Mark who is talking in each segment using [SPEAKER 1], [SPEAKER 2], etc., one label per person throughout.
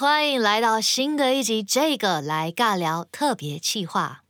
[SPEAKER 1] 欢迎来到新的一集，这个来尬聊特别企划。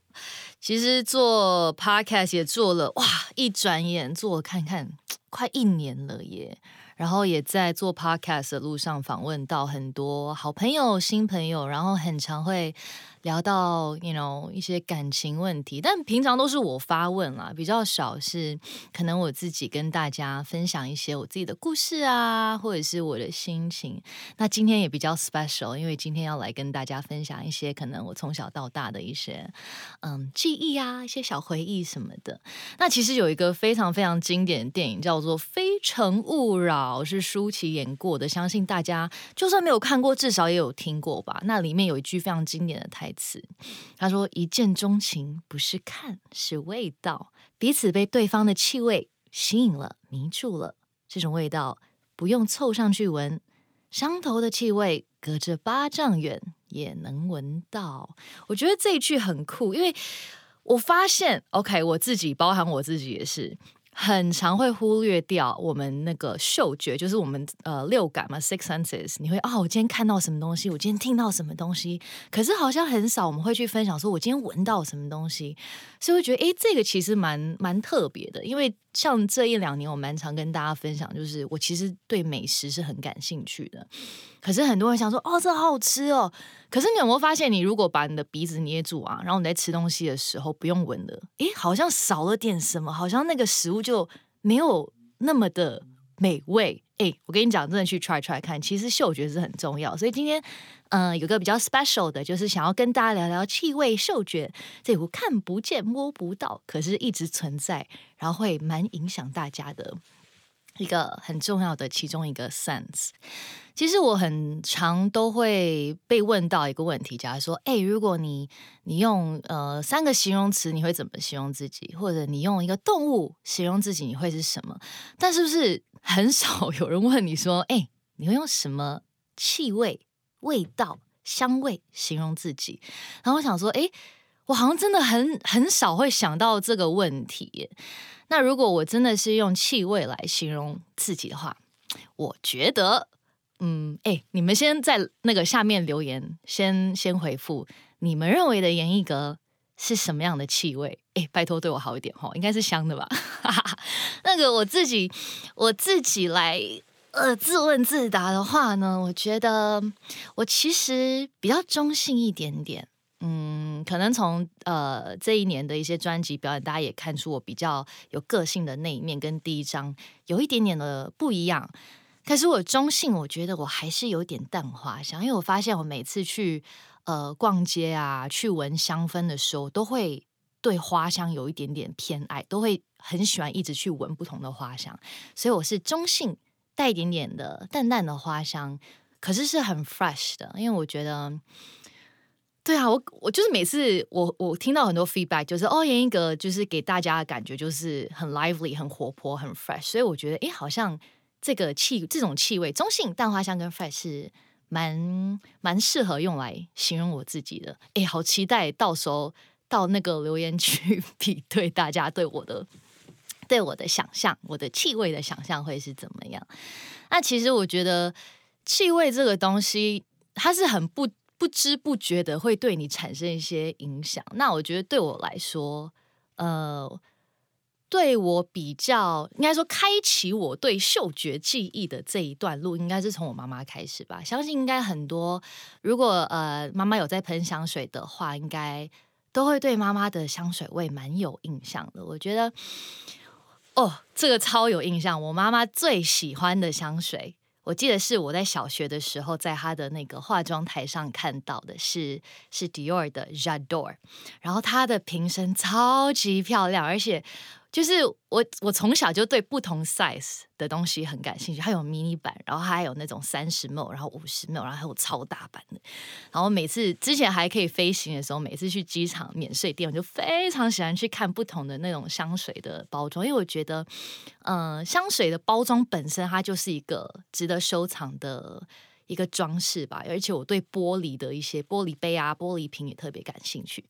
[SPEAKER 1] 其实做 podcast 也做了哇，一转眼做看看快一年了耶。然后也在做 podcast 的路上访问到很多好朋友、新朋友，然后很常会。聊到，you know 一些感情问题，但平常都是我发问啦，比较少是可能我自己跟大家分享一些我自己的故事啊，或者是我的心情。那今天也比较 special，因为今天要来跟大家分享一些可能我从小到大的一些嗯记忆啊，一些小回忆什么的。那其实有一个非常非常经典的电影叫做《非诚勿扰》，是舒淇演过的，相信大家就算没有看过，至少也有听过吧。那里面有一句非常经典的台。词，他说：“一见钟情不是看，是味道，彼此被对方的气味吸引了，迷住了。这种味道不用凑上去闻，相投的气味隔着八丈远也能闻到。”我觉得这一句很酷，因为我发现，OK，我自己，包含我自己也是。很常会忽略掉我们那个嗅觉，就是我们呃六感嘛，six senses。你会啊，我今天看到什么东西，我今天听到什么东西，可是好像很少我们会去分享，说我今天闻到什么东西，所以我觉得哎，这个其实蛮蛮特别的，因为。像这一两年，我蛮常跟大家分享，就是我其实对美食是很感兴趣的。可是很多人想说，哦，这好好吃哦。可是你有没有发现，你如果把你的鼻子捏住啊，然后你在吃东西的时候不用闻的，诶，好像少了点什么，好像那个食物就没有那么的美味。哎，我跟你讲，真的去 try try 看，其实嗅觉是很重要。所以今天，嗯，有个比较 special 的，就是想要跟大家聊聊气味、嗅觉这股看不见、摸不到，可是一直存在，然后会蛮影响大家的一个很重要的其中一个 sense。其实我很常都会被问到一个问题，假如说，哎，如果你你用呃三个形容词，你会怎么形容自己？或者你用一个动物形容自己，你会是什么？但是不是？很少有人问你说：“哎，你会用什么气味、味道、香味形容自己？”然后我想说：“哎，我好像真的很很少会想到这个问题。那如果我真的是用气味来形容自己的话，我觉得，嗯，哎，你们先在那个下面留言，先先回复你们认为的严艺格。”是什么样的气味？哎，拜托对我好一点哈，应该是香的吧？那个我自己我自己来呃自问自答的话呢，我觉得我其实比较中性一点点。嗯，可能从呃这一年的一些专辑表演，大家也看出我比较有个性的那一面，跟第一张有一点点的不一样。可是我中性，我觉得我还是有点淡化香，因为我发现我每次去。呃，逛街啊，去闻香氛的时候，都会对花香有一点点偏爱，都会很喜欢一直去闻不同的花香。所以我是中性，带一点点的淡淡的花香，可是是很 fresh 的。因为我觉得，对啊，我我就是每次我我听到很多 feedback，就是哦，严一格就是给大家的感觉就是很 lively、很活泼、很 fresh。所以我觉得，哎，好像这个气这种气味，中性淡花香跟 fresh 是。蛮蛮适合用来形容我自己的，哎，好期待到时候到那个留言区 比对大家对我的对我的想象，我的气味的想象会是怎么样？那其实我觉得气味这个东西，它是很不不知不觉的会对你产生一些影响。那我觉得对我来说，呃。对我比较，应该说开启我对嗅觉记忆的这一段路，应该是从我妈妈开始吧。相信应该很多，如果呃妈妈有在喷香水的话，应该都会对妈妈的香水味蛮有印象的。我觉得，哦，这个超有印象。我妈妈最喜欢的香水，我记得是我在小学的时候，在他的那个化妆台上看到的，是是 Dior 的 Jador，然后他的瓶身超级漂亮，而且。就是我，我从小就对不同 size 的东西很感兴趣。它有迷你版，然后它还有那种三十 ml，然后五十 ml，然后还有超大版的。然后每次之前还可以飞行的时候，每次去机场免税店，我就非常喜欢去看不同的那种香水的包装，因为我觉得，嗯，香水的包装本身它就是一个值得收藏的。一个装饰吧，而且我对玻璃的一些玻璃杯啊、玻璃瓶也特别感兴趣。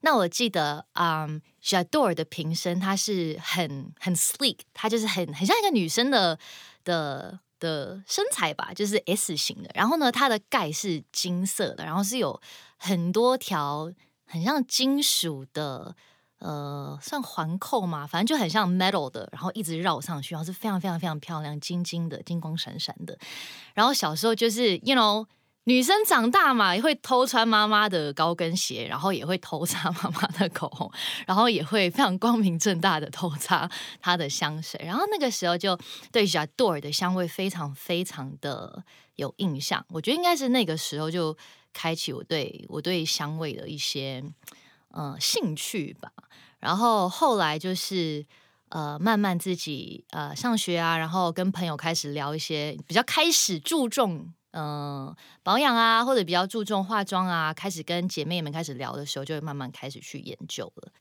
[SPEAKER 1] 那我记得，嗯，Jador 的瓶身它是很很 sleek，它就是很很像一个女生的的的身材吧，就是 S 型的。然后呢，它的盖是金色的，然后是有很多条很像金属的。呃，算环扣嘛，反正就很像 metal 的，然后一直绕上去，然后是非常非常非常漂亮，晶晶的，金光闪闪的。然后小时候就是，you know，女生长大嘛，也会偷穿妈妈的高跟鞋，然后也会偷擦 妈妈的口红，然后也会非常光明正大的偷擦她的香水。然后那个时候就对 j a d o r 的香味非常非常的有印象。我觉得应该是那个时候就开启我对我对香味的一些。呃，兴趣吧，然后后来就是呃，慢慢自己呃上学啊，然后跟朋友开始聊一些比较开始注重嗯保养啊，或者比较注重化妆啊，开始跟姐妹们开始聊的时候，就会慢慢开始去研究了。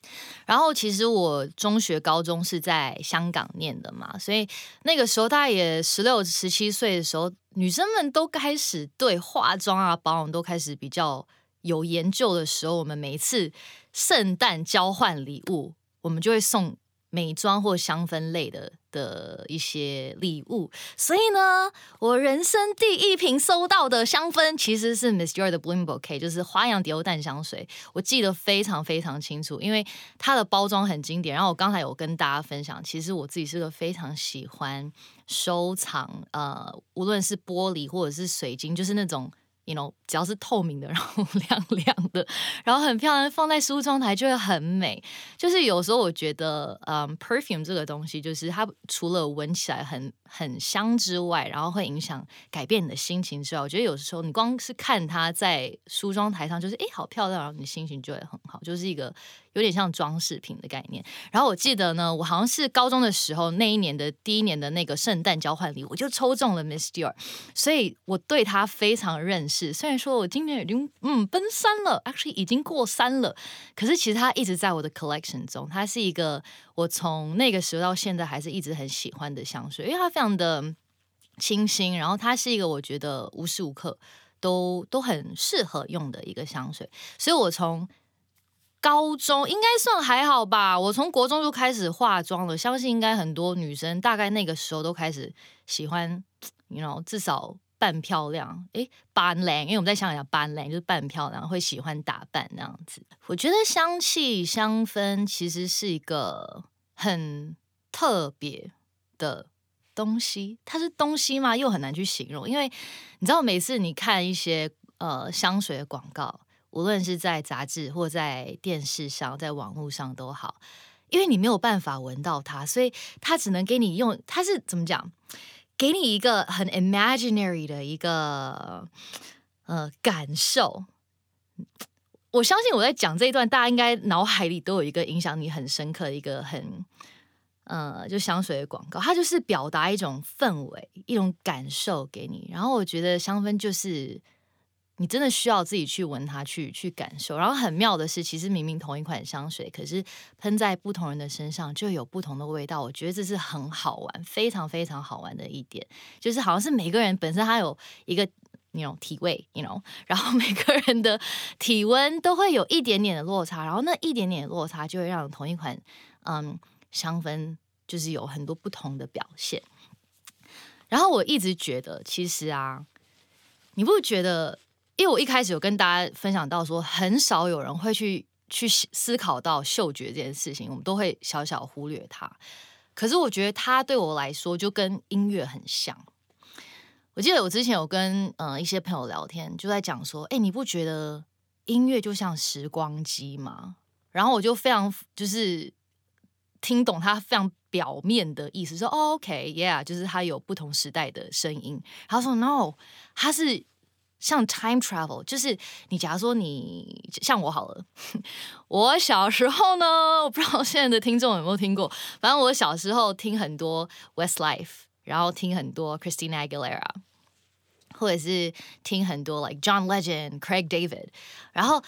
[SPEAKER 1] 然后其实我中学、高中是在香港念的嘛，所以那个时候大概也十六、十七岁的时候，女生们都开始对化妆啊、保养都开始比较。有研究的时候，我们每一次圣诞交换礼物，我们就会送美妆或香氛类的的一些礼物。所以呢，我人生第一瓶收到的香氛其实是 Miss Dior 的 Bloom Bouquet，就是花样迪欧淡香水。我记得非常非常清楚，因为它的包装很经典。然后我刚才有跟大家分享，其实我自己是个非常喜欢收藏，呃，无论是玻璃或者是水晶，就是那种。You know，只要是透明的，然后亮亮的，然后很漂亮，放在梳妆台就会很美。就是有时候我觉得，嗯，perfume 这个东西，就是它除了闻起来很很香之外，然后会影响改变你的心情之外，我觉得有时候你光是看它在梳妆台上，就是哎，好漂亮，然后你心情就会很好，就是一个。有点像装饰品的概念。然后我记得呢，我好像是高中的时候那一年的第一年的那个圣诞交换礼，我就抽中了 Miss Dior，所以我对他非常认识。虽然说我今年已经嗯奔三了，actually 已经过三了，可是其实它一直在我的 collection 中。它是一个我从那个时候到现在还是一直很喜欢的香水，因为它非常的清新，然后它是一个我觉得无时无刻都都很适合用的一个香水，所以我从。高中应该算还好吧，我从国中就开始化妆了，相信应该很多女生大概那个时候都开始喜欢，你 know 至少扮漂亮，诶，扮靓，因为我们在香港讲扮靓就是扮漂亮，会喜欢打扮那样子。我觉得香气香氛其实是一个很特别的东西，它是东西吗？又很难去形容，因为你知道每次你看一些呃香水的广告。无论是在杂志或在电视上，在网络上都好，因为你没有办法闻到它，所以它只能给你用。它是怎么讲？给你一个很 imaginary 的一个呃感受。我相信我在讲这一段，大家应该脑海里都有一个影响你很深刻的一个很呃，就香水的广告，它就是表达一种氛围、一种感受给你。然后我觉得香氛就是。你真的需要自己去闻它，去去感受。然后很妙的是，其实明明同一款香水，可是喷在不同人的身上就有不同的味道。我觉得这是很好玩，非常非常好玩的一点，就是好像是每个人本身他有一个那种体味，you know，然后每个人的体温都会有一点点的落差，然后那一点点落差就会让同一款嗯香氛就是有很多不同的表现。然后我一直觉得，其实啊，你不觉得？因为我一开始有跟大家分享到说，很少有人会去去思考到嗅觉这件事情，我们都会小小忽略它。可是我觉得它对我来说就跟音乐很像。我记得我之前有跟呃一些朋友聊天，就在讲说，哎，你不觉得音乐就像时光机吗？然后我就非常就是听懂他非常表面的意思，说，OK，Yeah，就是它有不同时代的声音。他说，No，它是。像 time travel，就是你假如说你像我好了，我小时候呢，我不知道现在的听众有没有听过，反正我小时候听很多 Westlife，然后听很多 Christina Aguilera，或者是听很多 like John Legend、Craig David，然后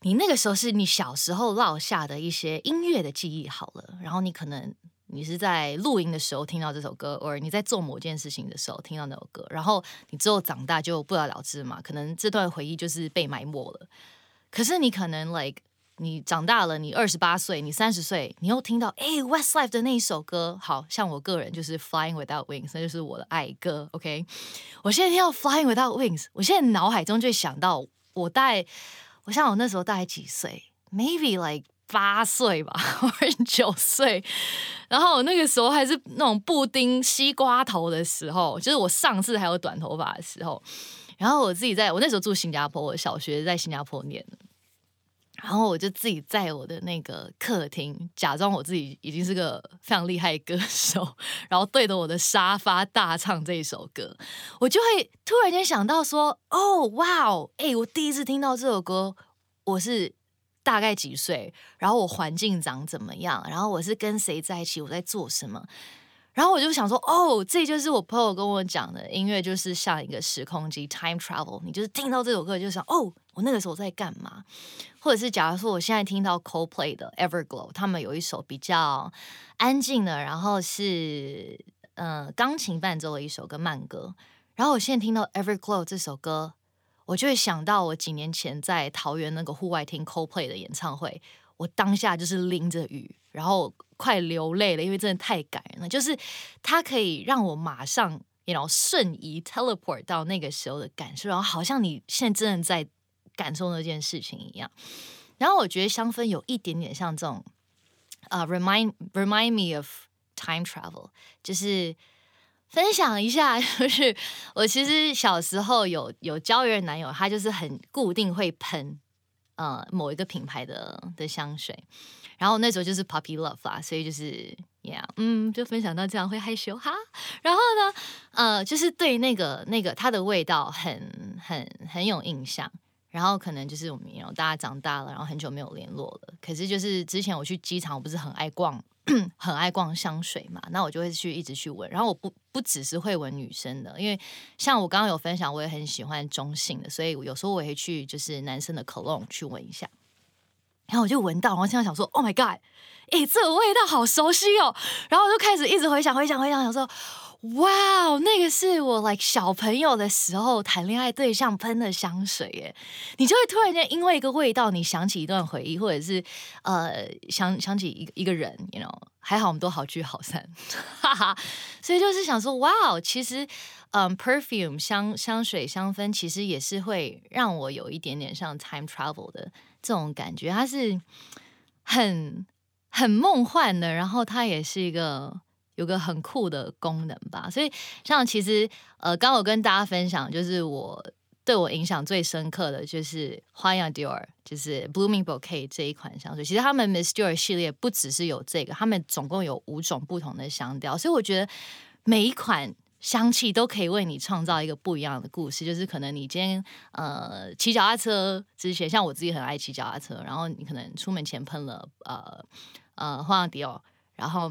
[SPEAKER 1] 你那个时候是你小时候落下的一些音乐的记忆好了，然后你可能。你是在录音的时候听到这首歌，或者你在做某件事情的时候听到那首歌，然后你之后长大就不了了之嘛？可能这段回忆就是被埋没了。可是你可能 like 你长大了，你二十八岁，你三十岁，你又听到哎 Westlife 的那一首歌，好像我个人就是 Flying Without Wings，那就是我的爱歌。OK，我现在听到 Flying Without Wings，我现在脑海中就想到我大概，我想我那时候大概几岁？Maybe like 八岁吧，或者九岁。然后我那个时候还是那种布丁西瓜头的时候，就是我上次还有短头发的时候。然后我自己在我那时候住新加坡，我小学在新加坡念。然后我就自己在我的那个客厅，假装我自己已经是个非常厉害的歌手，然后对着我的沙发大唱这一首歌，我就会突然间想到说：“哦，哇哦，哎，我第一次听到这首歌，我是大概几岁？然后我环境长怎么样？然后我是跟谁在一起？我在做什么？”然后我就想说，哦，这就是我朋友跟我讲的，音乐就是像一个时空机 （time travel）。你就是听到这首歌，就想，哦，我那个时候在干嘛？或者是假如说，我现在听到 Coldplay 的《Everglow》，他们有一首比较安静的，然后是呃钢琴伴奏的一首歌慢歌。然后我现在听到《Everglow》这首歌，我就会想到我几年前在桃园那个户外听 Coldplay 的演唱会。我当下就是淋着雨，然后快流泪了，因为真的太感人了。就是它可以让我马上，然后瞬移 teleport 到那个时候的感受，然后好像你现在真的在感受那件事情一样。然后我觉得香氛有一点点像这种，啊，remind remind me of time travel，就是分享一下，就是我其实小时候有有交一个男友，他就是很固定会喷。呃，某一个品牌的的香水，然后那时候就是 puppy love 啦，所以就是，yeah，嗯，就分享到这样会害羞哈。然后呢，呃，就是对那个那个它的味道很很很有印象。然后可能就是我们，大家长大了，然后很久没有联络了。可是就是之前我去机场，我不是很爱逛。很爱逛香水嘛，那我就会去一直去闻。然后我不不只是会闻女生的，因为像我刚刚有分享，我也很喜欢中性的，所以有时候我也会去就是男生的 cologne 去闻一下。然后我就闻到，然后现在想说，Oh my god，哎，这个味道好熟悉哦。然后我就开始一直回想，回想，回想，想说。哇哦，那个是我 like 小朋友的时候谈恋爱对象喷的香水耶，你就会突然间因为一个味道，你想起一段回忆，或者是呃想想起一一个人，you know，还好我们都好聚好散，哈哈。所以就是想说，哇哦，其实嗯，perfume 香香水香氛其实也是会让我有一点点像 time travel 的这种感觉，它是很很梦幻的，然后它也是一个。有个很酷的功能吧，所以像其实呃，刚我跟大家分享，就是我对我影响最深刻的就是花样 Dior，就是 Blooming Bouquet 这一款香水。其实他们 Miss Dior 系列不只是有这个，他们总共有五种不同的香调，所以我觉得每一款香气都可以为你创造一个不一样的故事。就是可能你今天呃骑脚踏车之前，像我自己很爱骑脚踏车，然后你可能出门前喷了呃呃花样 Dior，然后。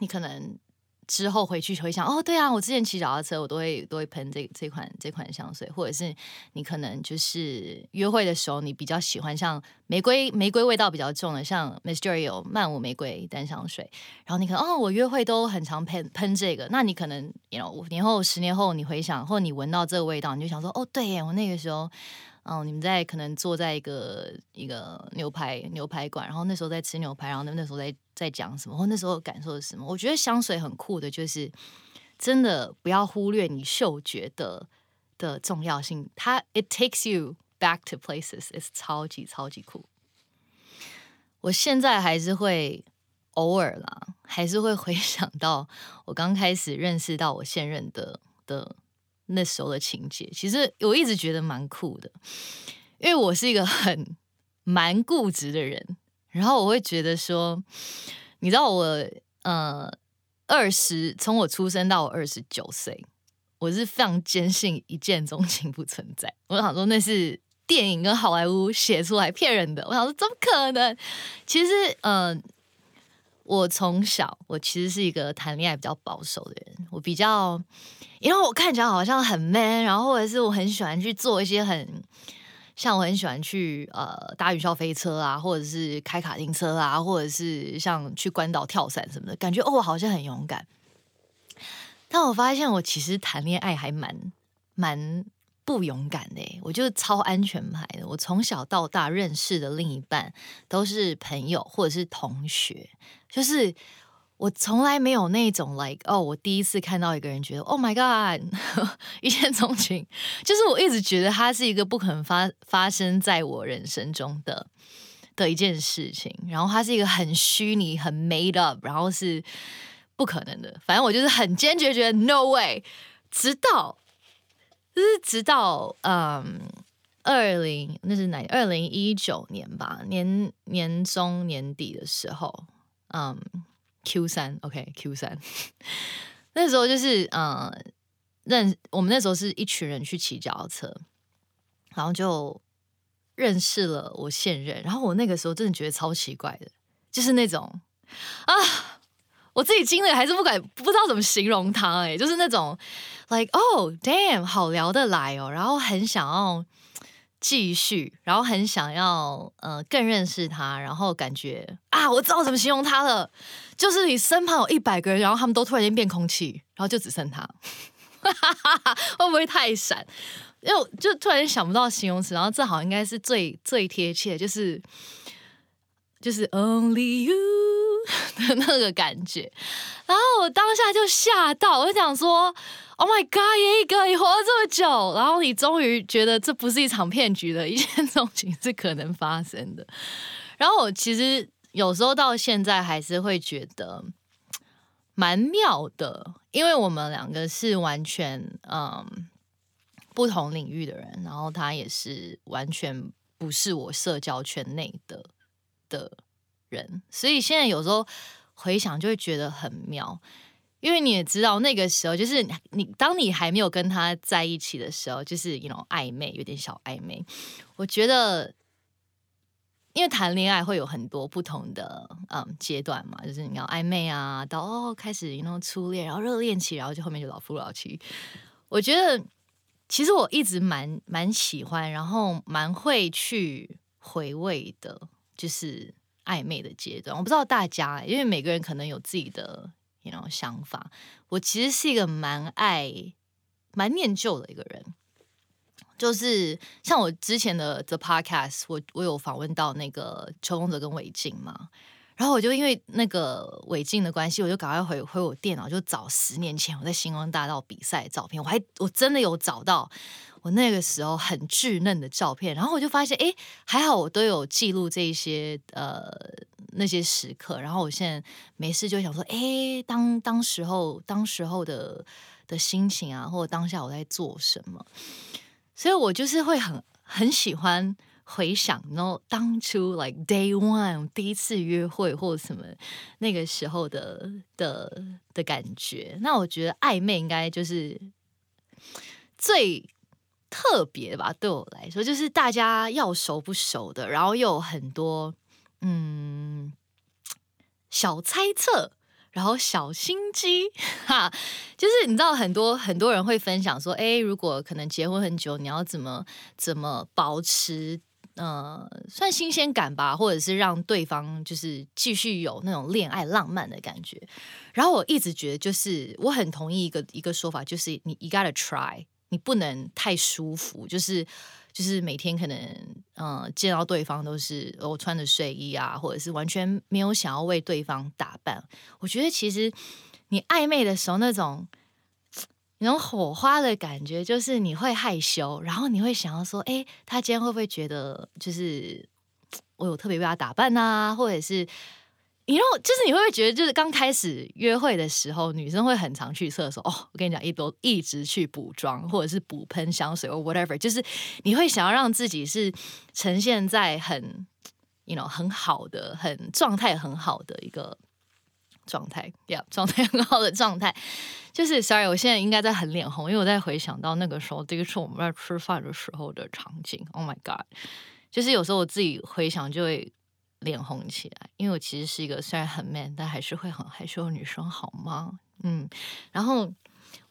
[SPEAKER 1] 你可能之后回去回想，哦，对啊，我之前骑脚踏车，我都会都会喷这这款这款香水，或者是你可能就是约会的时候，你比较喜欢像玫瑰玫瑰味道比较重的，像 m y s t e r y 有曼舞玫瑰单香水，然后你可能哦，我约会都很常喷喷这个，那你可能，know 五年后、十年后，你回想或你闻到这个味道，你就想说，哦，对耶，我那个时候。哦，你们在可能坐在一个一个牛排牛排馆，然后那时候在吃牛排，然后那那时候在在讲什么，或那时候感受是什么？我觉得香水很酷的，就是真的不要忽略你嗅觉的的重要性。它 it takes you back to places，it's 超级超级酷。我现在还是会偶尔啦，还是会回想到我刚开始认识到我现任的的。那时候的情节，其实我一直觉得蛮酷的，因为我是一个很蛮固执的人，然后我会觉得说，你知道我呃二十，从我出生到我二十九岁，我是非常坚信一见钟情不存在。我想说那是电影跟好莱坞写出来骗人的，我想说怎么可能？其实嗯，我从小我其实是一个谈恋爱比较保守的人，我比较。因为我看起来好像很 man，然后或者是我很喜欢去做一些很像我很喜欢去呃搭云霄飞车啊，或者是开卡丁车啊，或者是像去关岛跳伞什么的，感觉哦我好像很勇敢。但我发现我其实谈恋爱还蛮蛮不勇敢的，我就是超安全牌的。我从小到大认识的另一半都是朋友或者是同学，就是我从来没有那种 like 哦，我第一次看到一个人觉得 Oh my God，一见钟情，就是我一直觉得他是一个不可能发发生在我人生中的的一件事情，然后他是一个很虚拟、很 made up，然后是不可能的。反正我就是很坚决觉得 No way，直到。就是直到嗯，二零那是哪？二零一九年吧，年年中年底的时候，嗯，Q 三，OK，Q 三，那时候就是嗯，认我们那时候是一群人去骑脚踏车，然后就认识了我现任，然后我那个时候真的觉得超奇怪的，就是那种啊。我自己经历还是不敢，不知道怎么形容他，哎，就是那种，like oh damn，好聊得来哦，然后很想要继续，然后很想要呃更认识他，然后感觉啊，我知道怎么形容他了，就是你身旁有一百个人，然后他们都突然间变空气，然后就只剩他，会不会太闪？因为就突然想不到形容词，然后正好应该是最最贴切，就是就是 only you。的那个感觉，然后我当下就吓到，我就想说：“Oh my god，一哥你活了这么久，然后你终于觉得这不是一场骗局的一见钟情是可能发生的。”然后我其实有时候到现在还是会觉得蛮妙的，因为我们两个是完全嗯不同领域的人，然后他也是完全不是我社交圈内的的。人，所以现在有时候回想就会觉得很妙，因为你也知道那个时候，就是你当你还没有跟他在一起的时候，就是一种暧昧，有点小暧昧。我觉得，因为谈恋爱会有很多不同的嗯阶段嘛，就是你要暧昧啊，到哦开始那种初恋，然后热恋期，然后就后面就老夫老妻。我觉得其实我一直蛮蛮喜欢，然后蛮会去回味的，就是。暧昧的阶段，我不知道大家，因为每个人可能有自己的那种想法。我其实是一个蛮爱、蛮念旧的一个人，就是像我之前的 The Podcast，我我有访问到那个邱公泽跟韦静嘛，然后我就因为那个韦静的关系，我就赶快回回我电脑，就找十年前我在星光大道比赛的照片，我还我真的有找到。我那个时候很稚嫩的照片，然后我就发现，哎，还好我都有记录这些呃那些时刻，然后我现在没事就想说，哎，当当时候当时候的的心情啊，或者当下我在做什么，所以我就是会很很喜欢回想，然后当初 like day one 第一次约会或什么那个时候的的的感觉，那我觉得暧昧应该就是最。特别吧，对我来说，就是大家要熟不熟的，然后又有很多嗯小猜测，然后小心机哈，就是你知道很多很多人会分享说，哎，如果可能结婚很久，你要怎么怎么保持呃算新鲜感吧，或者是让对方就是继续有那种恋爱浪漫的感觉。然后我一直觉得，就是我很同意一个一个说法，就是你 you gotta try。你不能太舒服，就是就是每天可能嗯见到对方都是我穿着睡衣啊，或者是完全没有想要为对方打扮。我觉得其实你暧昧的时候那种那种火花的感觉，就是你会害羞，然后你会想要说，哎，他今天会不会觉得就是我有特别为他打扮啊，或者是。你后就是你会不会觉得，就是刚开始约会的时候，女生会很常去厕所哦。我跟你讲，一都一直去补妆，或者是补喷香水或 whatever，就是你会想要让自己是呈现在很，you know，很好的、很状态很好的一个状态，yeah，状态很好的状态。就是 sorry，我现在应该在很脸红，因为我在回想到那个时候，这个是我们在吃饭的时候的场景。Oh my god，就是有时候我自己回想就会。脸红起来，因为我其实是一个虽然很 man，但还是会很害羞的女生，好吗？嗯，然后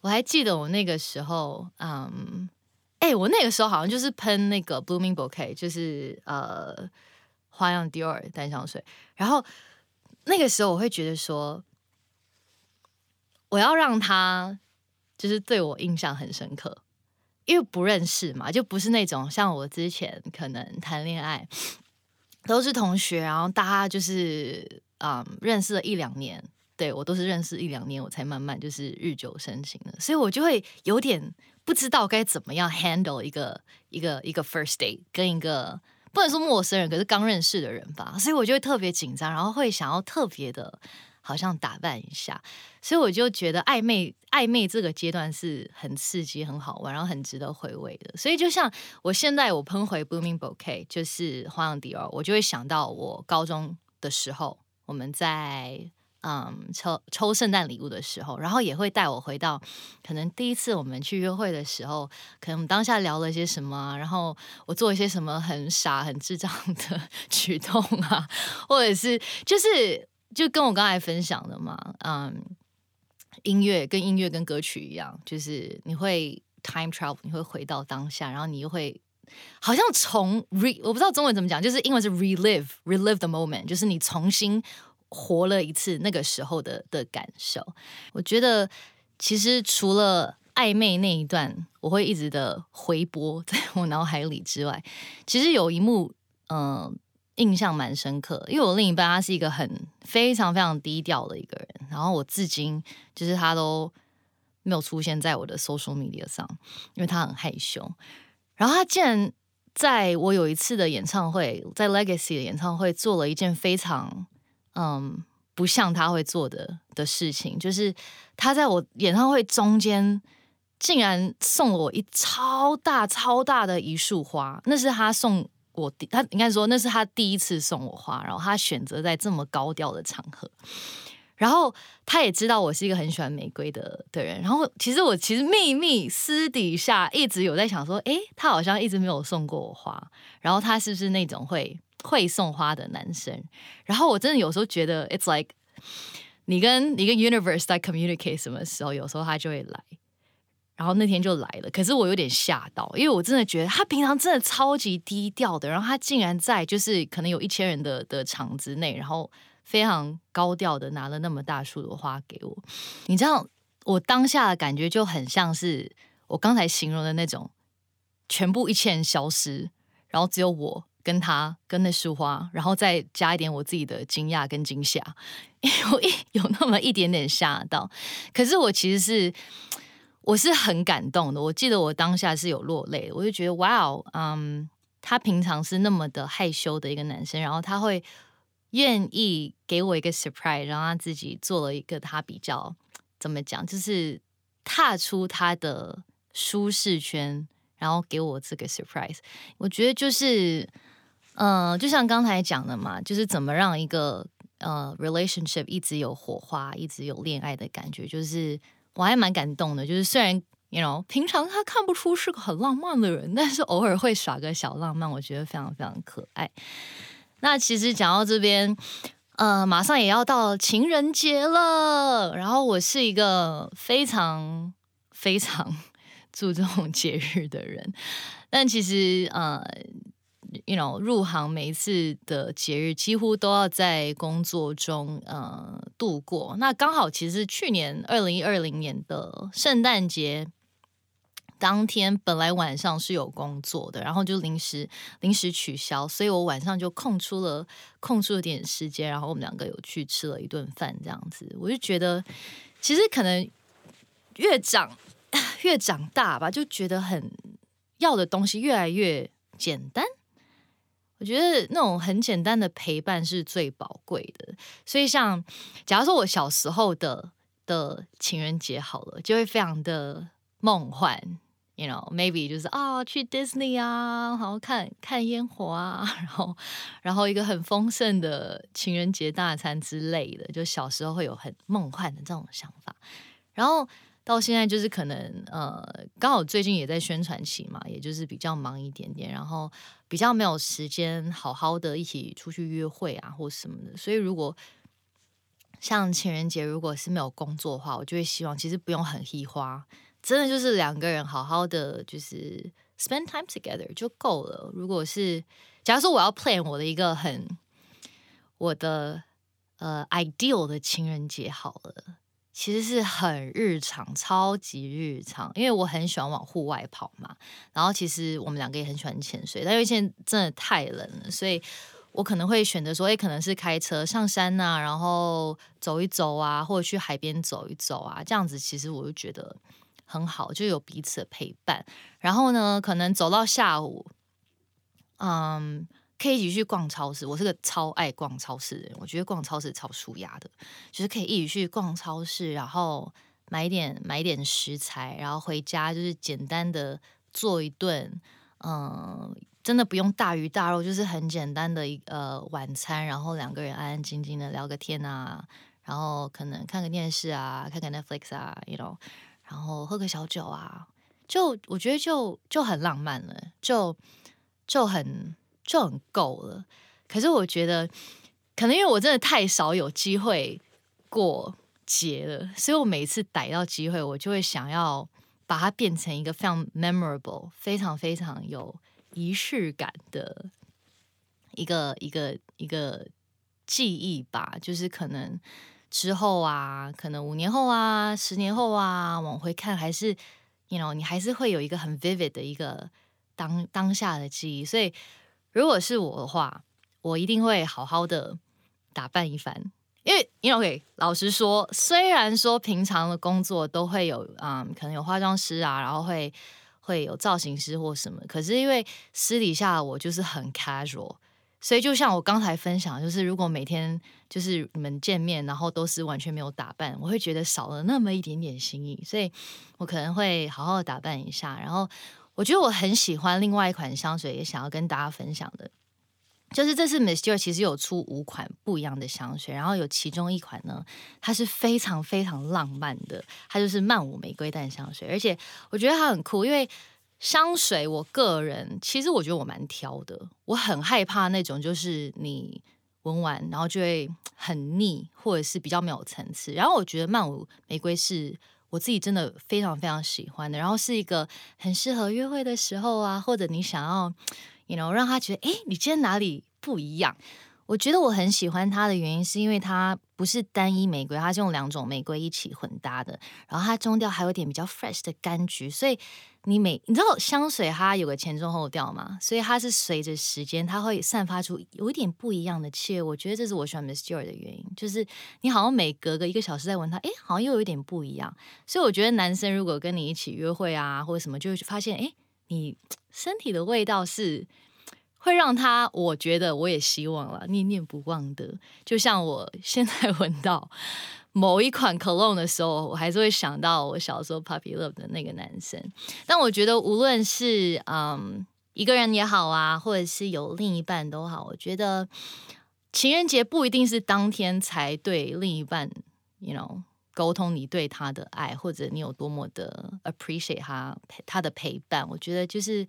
[SPEAKER 1] 我还记得我那个时候，嗯，哎，我那个时候好像就是喷那个 Blooming Bouquet，就是呃花样 Dior 淡香水，然后那个时候我会觉得说，我要让他就是对我印象很深刻，因为不认识嘛，就不是那种像我之前可能谈恋爱都是同学，然后大家就是嗯认识了一两年，对我都是认识一两年，我才慢慢就是日久生情的，所以我就会有点不知道该怎么样 handle 一个一个一个 first day，跟一个不能说陌生人，可是刚认识的人吧，所以我就会特别紧张，然后会想要特别的。好像打扮一下，所以我就觉得暧昧暧昧这个阶段是很刺激、很好玩，然后很值得回味的。所以就像我现在我喷回 Blooming Bouquet，就是花样迪奥，我就会想到我高中的时候，我们在嗯抽抽圣诞礼物的时候，然后也会带我回到可能第一次我们去约会的时候，可能我们当下聊了些什么，然后我做一些什么很傻、很智障的 举动啊，或者是就是。就跟我刚才分享的嘛，嗯，音乐跟音乐跟歌曲一样，就是你会 time travel，你会回到当下，然后你又会好像从 re，我不知道中文怎么讲，就是英文是 relive，relive the moment，就是你重新活了一次那个时候的的感受。我觉得其实除了暧昧那一段我会一直的回播在我脑海里之外，其实有一幕，嗯。印象蛮深刻，因为我另一半他是一个很非常非常低调的一个人，然后我至今就是他都没有出现在我的 social media 上，因为他很害羞。然后他竟然在我有一次的演唱会，在 Legacy 的演唱会做了一件非常嗯不像他会做的的事情，就是他在我演唱会中间竟然送了我一超大超大的一束花，那是他送。我第他应该说那是他第一次送我花，然后他选择在这么高调的场合，然后他也知道我是一个很喜欢玫瑰的的人，然后其实我其实秘密私底下一直有在想说，哎，他好像一直没有送过我花，然后他是不是那种会会送花的男生？然后我真的有时候觉得，it's like 你跟你跟 universe 在 communicate 什么时候，有时候他就会来。然后那天就来了，可是我有点吓到，因为我真的觉得他平常真的超级低调的，然后他竟然在就是可能有一千人的的场子内，然后非常高调的拿了那么大束的花给我。你知道，我当下的感觉就很像是我刚才形容的那种，全部一切人消失，然后只有我跟他跟那束花，然后再加一点我自己的惊讶跟惊吓，有一有那么一点点吓到。可是我其实是。我是很感动的，我记得我当下是有落泪，我就觉得哇哦，嗯，他平常是那么的害羞的一个男生，然后他会愿意给我一个 surprise，然后他自己做了一个他比较怎么讲，就是踏出他的舒适圈，然后给我这个 surprise。我觉得就是，嗯，就像刚才讲的嘛，就是怎么让一个呃 relationship 一直有火花，一直有恋爱的感觉，就是。我还蛮感动的，就是虽然，you know，平常他看不出是个很浪漫的人，但是偶尔会耍个小浪漫，我觉得非常非常可爱。那其实讲到这边，呃，马上也要到情人节了，然后我是一个非常非常 注重节日的人，但其实呃。You know，入行每一次的节日几乎都要在工作中呃度过。那刚好其实去年二零二零年的圣诞节当天，本来晚上是有工作的，然后就临时临时取消，所以我晚上就空出了空出了点时间，然后我们两个有去吃了一顿饭，这样子。我就觉得其实可能越长 越长大吧，就觉得很要的东西越来越简单。我觉得那种很简单的陪伴是最宝贵的，所以像假如说我小时候的的情人节好了，就会非常的梦幻，you know，maybe 就是啊去 Disney 啊，然后看看烟火啊，然后然后一个很丰盛的情人节大餐之类的，就小时候会有很梦幻的这种想法，然后。到现在就是可能呃，刚好最近也在宣传期嘛，也就是比较忙一点点，然后比较没有时间好好的一起出去约会啊或什么的。所以如果像情人节如果是没有工作的话，我就会希望其实不用很花，真的就是两个人好好的就是 spend time together 就够了。如果是假如说我要 plan 我的一个很我的呃 ideal 的情人节好了。其实是很日常，超级日常，因为我很喜欢往户外跑嘛。然后其实我们两个也很喜欢潜水，但因为现在真的太冷了，所以我可能会选择说，哎，可能是开车上山呐，然后走一走啊，或者去海边走一走啊，这样子其实我就觉得很好，就有彼此的陪伴。然后呢，可能走到下午，嗯。可以一起去逛超市，我是个超爱逛超市的人。我觉得逛超市超舒压的，就是可以一起去逛超市，然后买点买点食材，然后回家就是简单的做一顿，嗯，真的不用大鱼大肉，就是很简单的一呃晚餐，然后两个人安安静静的聊个天啊，然后可能看个电视啊，看看 Netflix 啊，you know，然后喝个小酒啊，就我觉得就就很浪漫了，就就很。就很够了，可是我觉得，可能因为我真的太少有机会过节了，所以我每次逮到机会，我就会想要把它变成一个非常 memorable、非常非常有仪式感的一个一个一个记忆吧。就是可能之后啊，可能五年后啊，十年后啊，往回看，还是 you know，你还是会有一个很 vivid 的一个当当下的记忆，所以。如果是我的话，我一定会好好的打扮一番，因为因为老实说，虽然说平常的工作都会有啊，可能有化妆师啊，然后会会有造型师或什么，可是因为私底下我就是很 casual，所以就像我刚才分享，就是如果每天就是你们见面，然后都是完全没有打扮，我会觉得少了那么一点点心意，所以我可能会好好的打扮一下，然后。我觉得我很喜欢另外一款香水，也想要跟大家分享的，就是这次 Miss j o 其实有出五款不一样的香水，然后有其中一款呢，它是非常非常浪漫的，它就是曼舞玫瑰淡香水，而且我觉得它很酷，因为香水我个人其实我觉得我蛮挑的，我很害怕那种就是你闻完然后就会很腻，或者是比较没有层次，然后我觉得曼舞玫瑰是。我自己真的非常非常喜欢的，然后是一个很适合约会的时候啊，或者你想要，you know，让他觉得，哎，你今天哪里不一样？我觉得我很喜欢它的原因，是因为它不是单一玫瑰，它是用两种玫瑰一起混搭的，然后它中调还有点比较 fresh 的柑橘，所以。你每你知道香水它有个前中后调嘛，所以它是随着时间它会散发出有一点不一样的气味。我觉得这是我喜欢 Miss Joy 的原因，就是你好像每隔个一个小时再闻它，哎，好像又有一点不一样。所以我觉得男生如果跟你一起约会啊或者什么，就会发现哎，你 身体的味道是会让他，我觉得我也希望了念念不忘的。就像我现在闻到。某一款 cologne 的时候，我还是会想到我小时候 puppy love 的那个男生。但我觉得，无论是嗯一个人也好啊，或者是有另一半都好，我觉得情人节不一定是当天才对另一半，you know，沟通你对他的爱，或者你有多么的 appreciate 他他的陪伴。我觉得就是。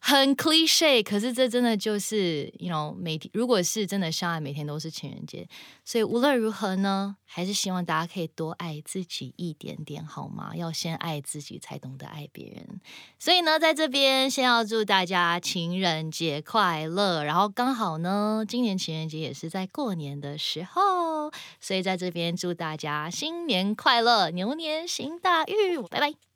[SPEAKER 1] 很 cliche，可是这真的就是，you know，每天如果是真的相爱，每天都是情人节。所以无论如何呢，还是希望大家可以多爱自己一点点，好吗？要先爱自己，才懂得爱别人。所以呢，在这边先要祝大家情人节快乐。然后刚好呢，今年情人节也是在过年的时候，所以在这边祝大家新年快乐，牛年行大运。拜拜。